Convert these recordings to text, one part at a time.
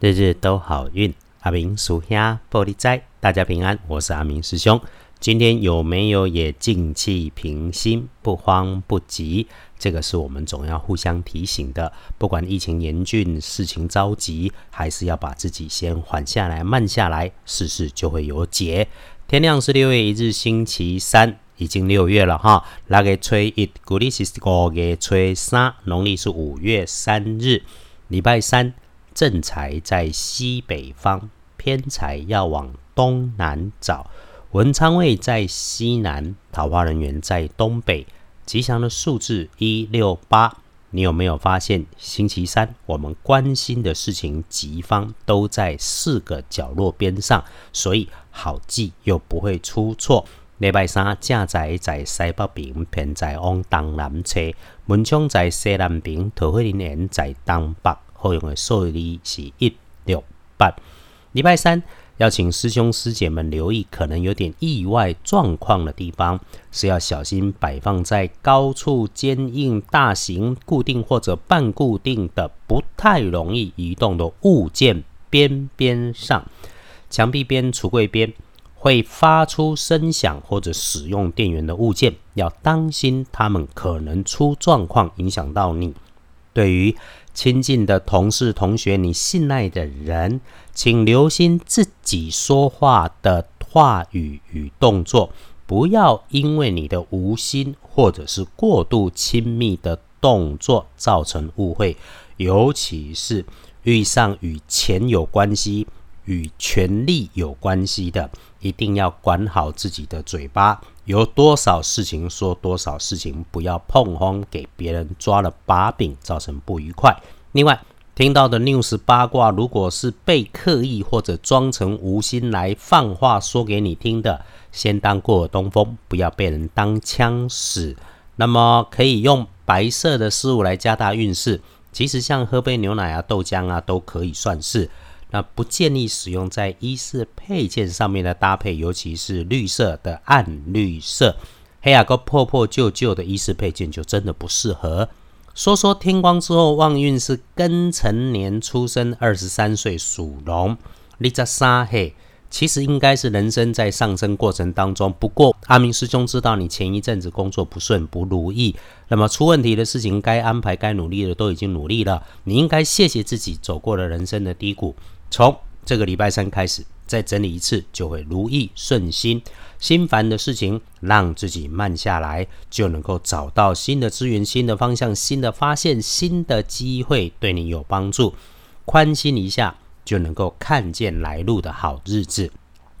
日日都好运。阿明属下玻璃斋，大家平安，我是阿明师兄。今天有没有也静气平心，不慌不急？这个是我们总要互相提醒的。不管疫情严峻，事情着急，还是要把自己先缓下来、慢下来，事事就会有解。天亮是六月一日，星期三，已经六月了哈。那个吹一，古历是五月吹三，农历是五月三日，礼拜三。正财在西北方，偏财要往东南找。文昌位在西南，桃花人员在东北。吉祥的数字一六八。你有没有发现，星期三我们关心的事情吉方都在四个角落边上，所以好记又不会出错。礼拜三正财在西北边，偏财往东南车。文昌在西南边，桃花人员在东北。后用的数字是一六八。礼拜三要请师兄师姐们留意，可能有点意外状况的地方，是要小心摆放在高处、坚硬、大型、固定或者半固定的、不太容易移动的物件边边上，墙壁边、橱柜边会发出声响或者使用电源的物件，要当心它们可能出状况，影响到你。对于亲近的同事、同学，你信赖的人，请留心自己说话的话语与动作，不要因为你的无心或者是过度亲密的动作造成误会。尤其是遇上与钱有关系、与权力有关系的，一定要管好自己的嘴巴，有多少事情说多少事情，不要碰轰，给别人抓了把柄，造成不愉快。另外，听到的 news 八卦，如果是被刻意或者装成无心来放话说给你听的，先当过耳东风，不要被人当枪使。那么可以用白色的事物来加大运势，其实像喝杯牛奶啊、豆浆啊都可以算是。那不建议使用在衣饰配件上面的搭配，尤其是绿色的暗绿色，黑啊个破破旧旧的衣饰配件就真的不适合。说说天光之后旺运是庚辰年出生，二十三岁属龙，你在三岁，其实应该是人生在上升过程当中。不过阿明师兄知道你前一阵子工作不顺不如意，那么出问题的事情该安排该努力的都已经努力了，你应该谢谢自己走过了人生的低谷，从这个礼拜三开始。再整理一次，就会如意顺心。心烦的事情，让自己慢下来，就能够找到新的资源、新的方向、新的发现、新的机会，对你有帮助。宽心一下，就能够看见来路的好日子。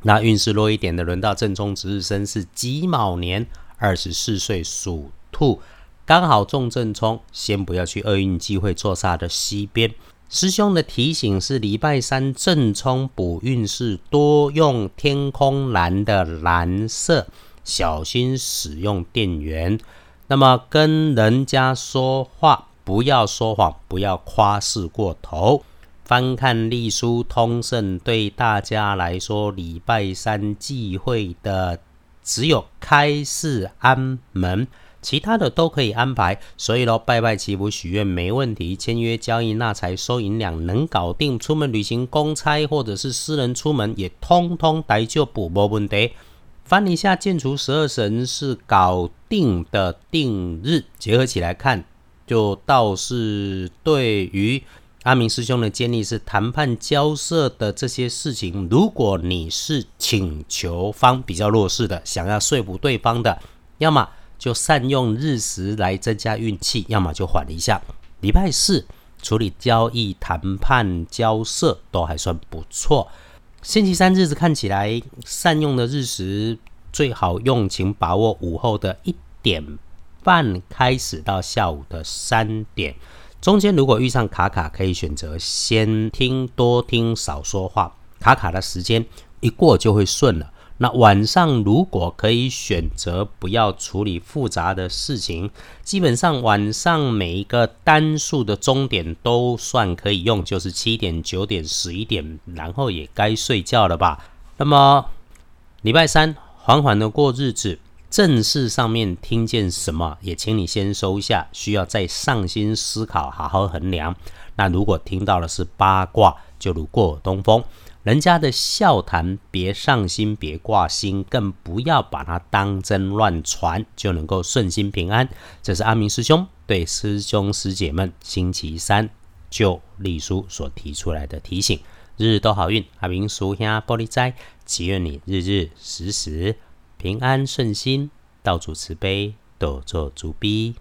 那运势弱一点的，轮到正冲值日生是己卯年，二十四岁属兔，刚好中正冲，先不要去厄运机会坐煞的西边。师兄的提醒是：礼拜三正冲补运势，多用天空蓝的蓝色，小心使用电源。那么跟人家说话不要说谎，不要夸饰过头。翻看历书通胜，对大家来说，礼拜三忌讳的只有开市安门。其他的都可以安排，所以咯，拜拜祈福许愿没问题，签约交易纳财收银两能搞定，出门旅行公差或者是私人出门也通通来就补没问题。翻一下建除十二神是搞定的定日，结合起来看，就倒是对于阿明师兄的建议是谈判交涉的这些事情，如果你是请求方比较弱势的，想要说服对方的，要么。就善用日时来增加运气，要么就缓一下。礼拜四处理交易、谈判、交涉都还算不错。星期三日子看起来善用的日时最好用，请把握午后的一点半开始到下午的三点。中间如果遇上卡卡，可以选择先听多听少说话，卡卡的时间一过就会顺了。那晚上如果可以选择不要处理复杂的事情，基本上晚上每一个单数的钟点都算可以用，就是七点、九点、十一点，然后也该睡觉了吧。那么礼拜三缓缓的过日子，正事上面听见什么，也请你先收下，需要再上心思考，好好衡量。那如果听到的是八卦，就如过耳东风。人家的笑谈，别上心，别挂心，更不要把它当真乱传，就能够顺心平安。这是阿明师兄对师兄师姐们星期三就立书所提出来的提醒。日日都好运，阿明叔兄玻璃斋，祈愿你日日时时平安顺心，道主慈悲，多做主逼。